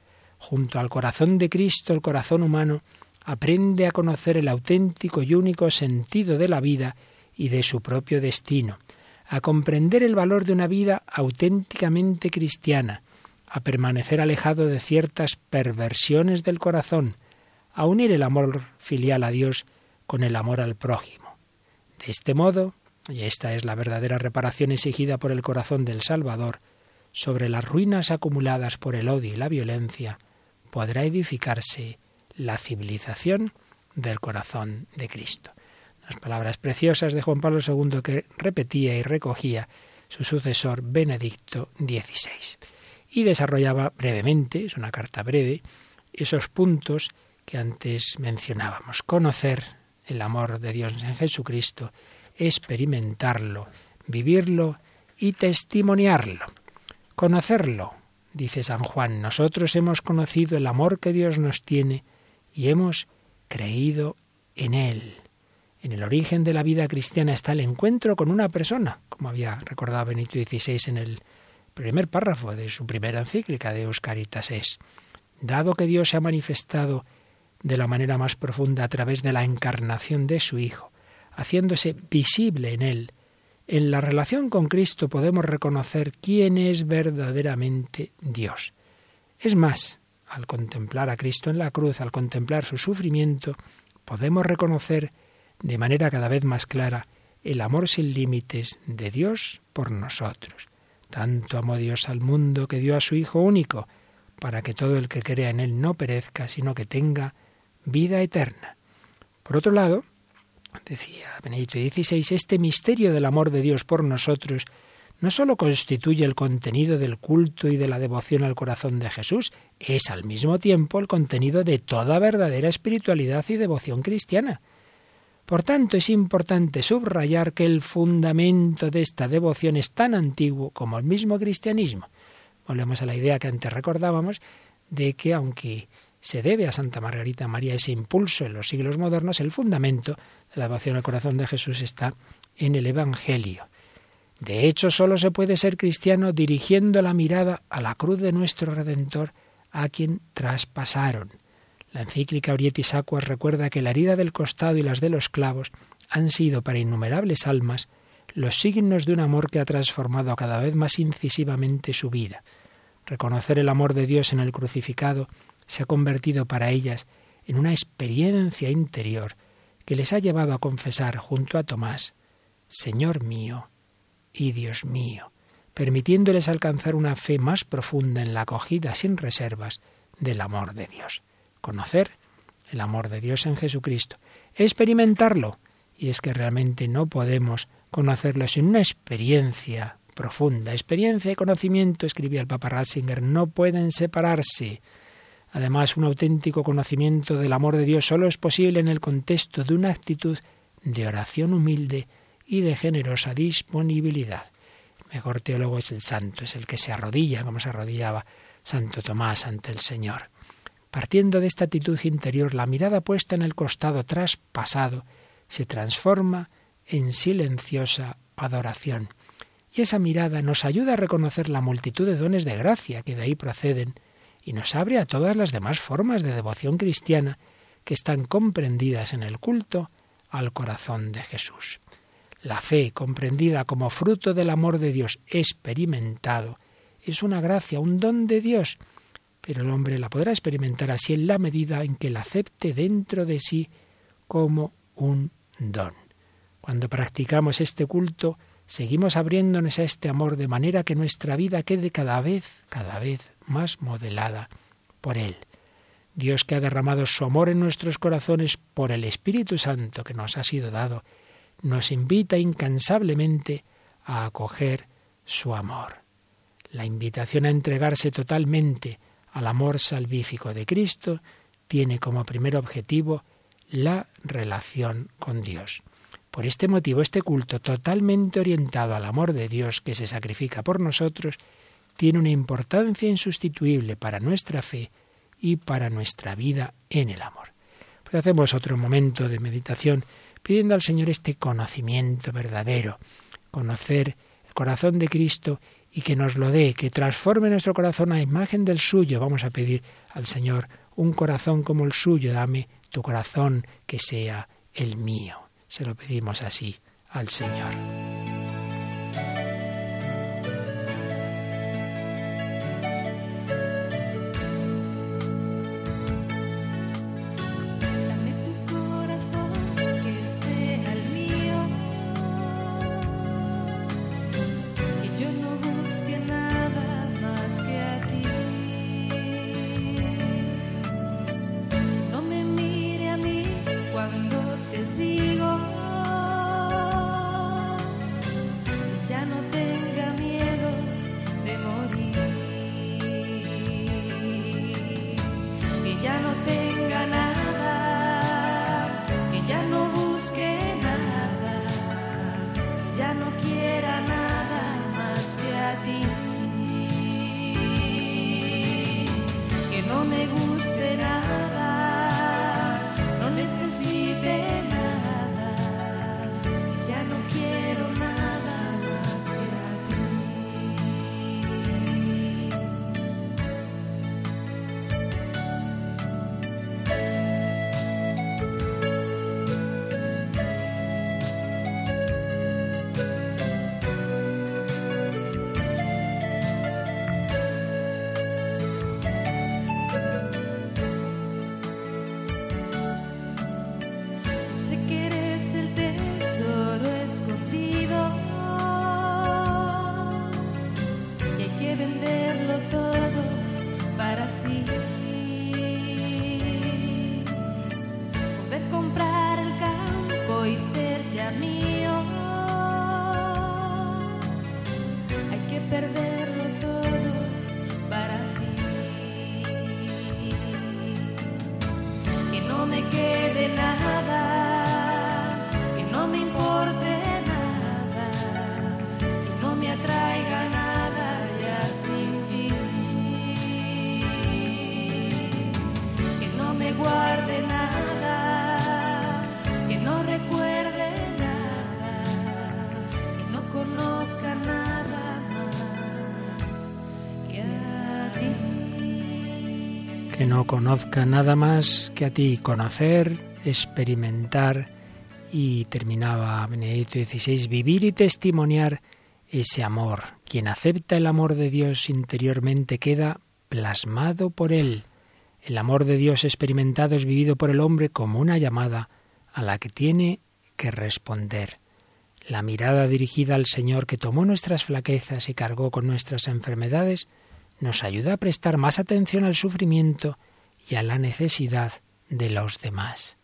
Junto al corazón de Cristo, el corazón humano aprende a conocer el auténtico y único sentido de la vida y de su propio destino, a comprender el valor de una vida auténticamente cristiana, a permanecer alejado de ciertas perversiones del corazón, a unir el amor filial a Dios con el amor al prójimo. De este modo, y esta es la verdadera reparación exigida por el corazón del Salvador, sobre las ruinas acumuladas por el odio y la violencia, podrá edificarse la civilización del corazón de Cristo. Las palabras preciosas de Juan Pablo II que repetía y recogía su sucesor Benedicto XVI. Y desarrollaba brevemente, es una carta breve, esos puntos que antes mencionábamos. Conocer el amor de Dios en Jesucristo, experimentarlo, vivirlo y testimoniarlo. Conocerlo, dice San Juan, nosotros hemos conocido el amor que Dios nos tiene y hemos creído en Él. En el origen de la vida cristiana está el encuentro con una persona, como había recordado Benito XVI en el primer párrafo de su primera encíclica de Euscaritas es, dado que Dios se ha manifestado de la manera más profunda a través de la encarnación de su Hijo, haciéndose visible en él, en la relación con Cristo podemos reconocer quién es verdaderamente Dios. Es más, al contemplar a Cristo en la cruz, al contemplar su sufrimiento, podemos reconocer de manera cada vez más clara el amor sin límites de Dios por nosotros. Tanto amó Dios al mundo que dio a su Hijo único, para que todo el que crea en Él no perezca, sino que tenga vida eterna. Por otro lado, decía Benedicto XVI, este misterio del amor de Dios por nosotros no sólo constituye el contenido del culto y de la devoción al corazón de Jesús, es al mismo tiempo el contenido de toda verdadera espiritualidad y devoción cristiana. Por tanto, es importante subrayar que el fundamento de esta devoción es tan antiguo como el mismo cristianismo. Volvemos a la idea que antes recordábamos de que aunque se debe a Santa Margarita María ese impulso en los siglos modernos, el fundamento la devoción al corazón de Jesús está en el Evangelio. De hecho, solo se puede ser cristiano dirigiendo la mirada a la cruz de nuestro Redentor, a quien traspasaron. La encíclica Orietis Aquas recuerda que la herida del costado y las de los clavos han sido para innumerables almas los signos de un amor que ha transformado cada vez más incisivamente su vida. Reconocer el amor de Dios en el crucificado se ha convertido para ellas en una experiencia interior que les ha llevado a confesar junto a Tomás, Señor mío y Dios mío, permitiéndoles alcanzar una fe más profunda en la acogida sin reservas del amor de Dios. Conocer el amor de Dios en Jesucristo, experimentarlo, y es que realmente no podemos conocerlo sin una experiencia profunda. Experiencia y conocimiento, escribía el Papa Ratzinger, no pueden separarse. Además, un auténtico conocimiento del amor de Dios solo es posible en el contexto de una actitud de oración humilde y de generosa disponibilidad. El mejor teólogo es el santo, es el que se arrodilla como se arrodillaba Santo Tomás ante el Señor. Partiendo de esta actitud interior, la mirada puesta en el costado traspasado se transforma en silenciosa adoración. Y esa mirada nos ayuda a reconocer la multitud de dones de gracia que de ahí proceden y nos abre a todas las demás formas de devoción cristiana que están comprendidas en el culto al corazón de Jesús. La fe, comprendida como fruto del amor de Dios experimentado, es una gracia, un don de Dios, pero el hombre la podrá experimentar así en la medida en que la acepte dentro de sí como un don. Cuando practicamos este culto, seguimos abriéndonos a este amor de manera que nuestra vida quede cada vez, cada vez más modelada por Él. Dios que ha derramado su amor en nuestros corazones por el Espíritu Santo que nos ha sido dado, nos invita incansablemente a acoger su amor. La invitación a entregarse totalmente al amor salvífico de Cristo tiene como primer objetivo la relación con Dios. Por este motivo, este culto totalmente orientado al amor de Dios que se sacrifica por nosotros tiene una importancia insustituible para nuestra fe y para nuestra vida en el amor. Pues hacemos otro momento de meditación pidiendo al Señor este conocimiento verdadero, conocer el corazón de Cristo y que nos lo dé, que transforme nuestro corazón a imagen del suyo. Vamos a pedir al Señor un corazón como el suyo, dame tu corazón que sea el mío. Se lo pedimos así al Señor. No conozca nada más que a ti, conocer, experimentar y terminaba Benedicto XVI, vivir y testimoniar ese amor. Quien acepta el amor de Dios interiormente queda plasmado por él. El amor de Dios experimentado es vivido por el hombre como una llamada a la que tiene que responder. La mirada dirigida al Señor que tomó nuestras flaquezas y cargó con nuestras enfermedades nos ayuda a prestar más atención al sufrimiento y a la necesidad de los demás.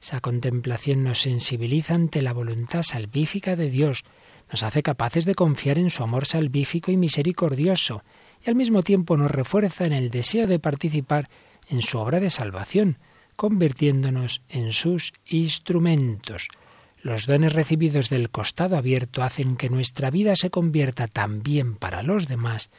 Esa contemplación nos sensibiliza ante la voluntad salvífica de Dios, nos hace capaces de confiar en su amor salvífico y misericordioso, y al mismo tiempo nos refuerza en el deseo de participar en su obra de salvación, convirtiéndonos en sus instrumentos. Los dones recibidos del costado abierto hacen que nuestra vida se convierta también para los demás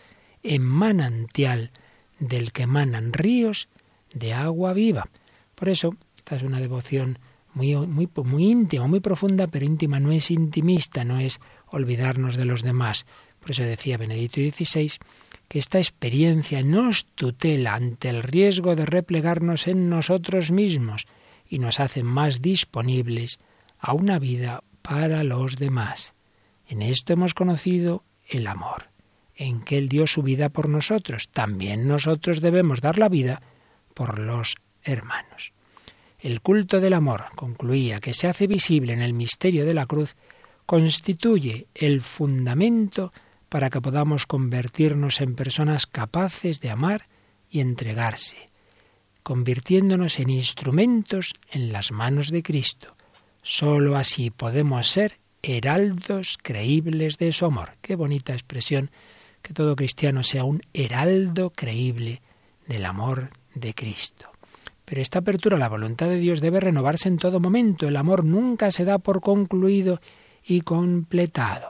en manantial del que manan ríos de agua viva. Por eso, esta es una devoción muy, muy, muy íntima, muy profunda, pero íntima no es intimista, no es olvidarnos de los demás. Por eso decía Benedicto XVI que esta experiencia nos tutela ante el riesgo de replegarnos en nosotros mismos y nos hace más disponibles a una vida para los demás. En esto hemos conocido el amor, en que Él dio su vida por nosotros. También nosotros debemos dar la vida por los hermanos. El culto del amor, concluía, que se hace visible en el misterio de la cruz, constituye el fundamento para que podamos convertirnos en personas capaces de amar y entregarse, convirtiéndonos en instrumentos en las manos de Cristo. Sólo así podemos ser heraldos creíbles de su amor. Qué bonita expresión que todo cristiano sea un heraldo creíble del amor de Cristo. Pero esta apertura a la voluntad de Dios debe renovarse en todo momento. El amor nunca se da por concluido y completado.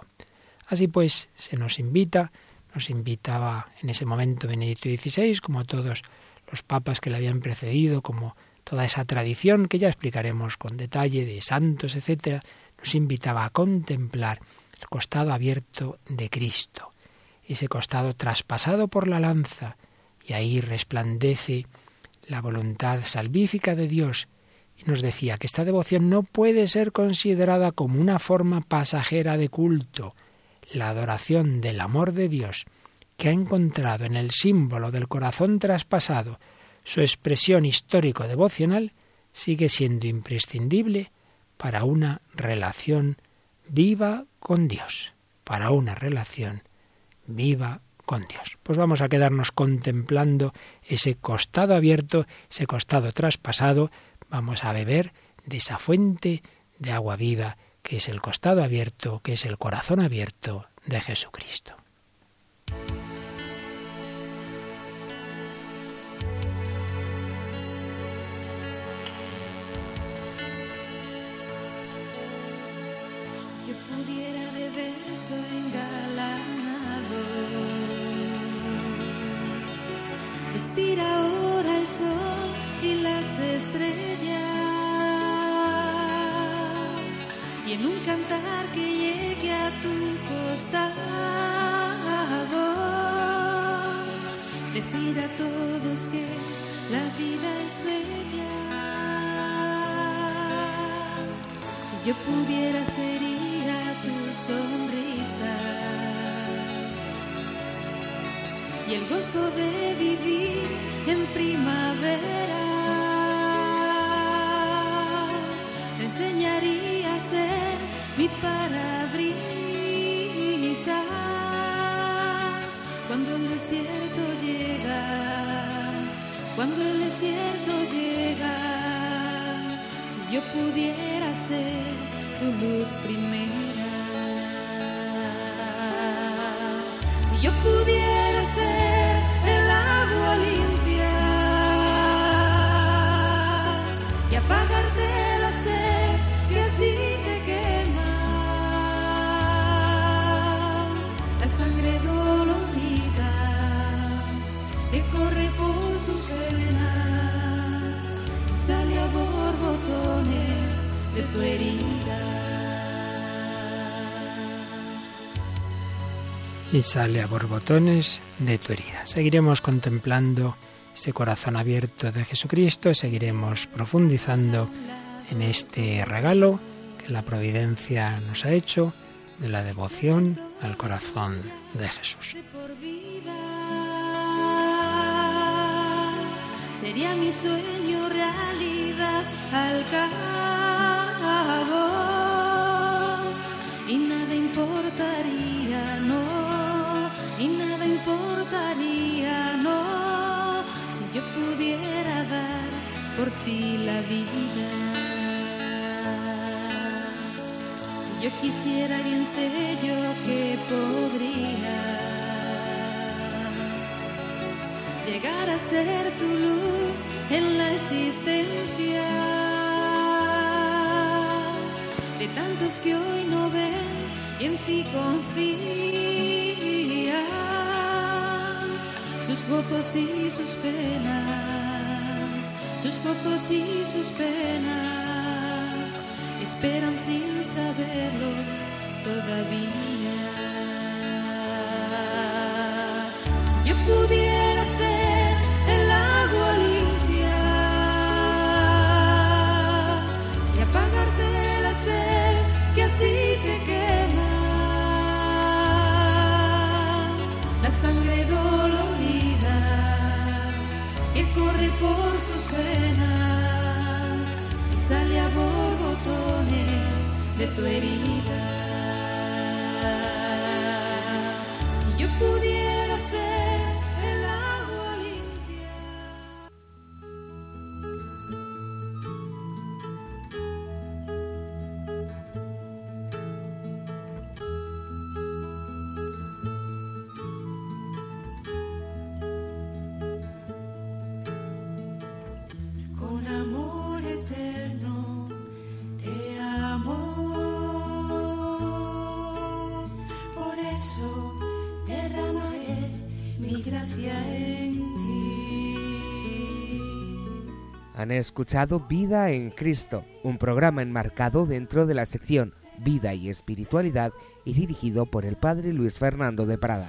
Así pues, se nos invita, nos invitaba en ese momento Benedicto XVI, como todos los papas que le habían precedido, como toda esa tradición que ya explicaremos con detalle de santos, etcétera, nos invitaba a contemplar el costado abierto de Cristo, ese costado traspasado por la lanza, y ahí resplandece la voluntad salvífica de Dios, y nos decía que esta devoción no puede ser considerada como una forma pasajera de culto, la adoración del amor de Dios, que ha encontrado en el símbolo del corazón traspasado su expresión histórico-devocional, sigue siendo imprescindible para una relación viva con Dios, para una relación viva Pues vamos a quedarnos contemplando ese costado abierto, ese costado traspasado, vamos a beber de esa fuente de agua viva que es el costado abierto, que es el corazón abierto de Jesucristo. Vestir ahora el sol y las estrellas. Y en un cantar que llegue a tu costado Decir a todos que la vida es bella. Si yo pudiera sería tu sonrisa y el gozo de vivir en primavera. Te enseñaría a ser mi parabrisas cuando el desierto llega, cuando el desierto llega. Si yo pudiera ser tu luz primera, si yo pudiera tu herida. y sale a borbotones de tu herida. Seguiremos contemplando este corazón abierto de Jesucristo, seguiremos profundizando en este regalo que la providencia nos ha hecho de la devoción al corazón de Jesús. Sería mi sueño realidad al por ti la vida. Si yo quisiera, bien sé yo que podría llegar a ser tu luz en la existencia de tantos que hoy no ven y en ti confían sus gozos y sus penas, sus gozos y sus penas esperan sin saberlo todavía. Si yo pudiera ser el agua limpia y apagarte la sed que así te quema, la sangre dolorida que corre por tu herida. Han escuchado Vida en Cristo, un programa enmarcado dentro de la sección Vida y Espiritualidad y dirigido por el Padre Luis Fernando de Prada.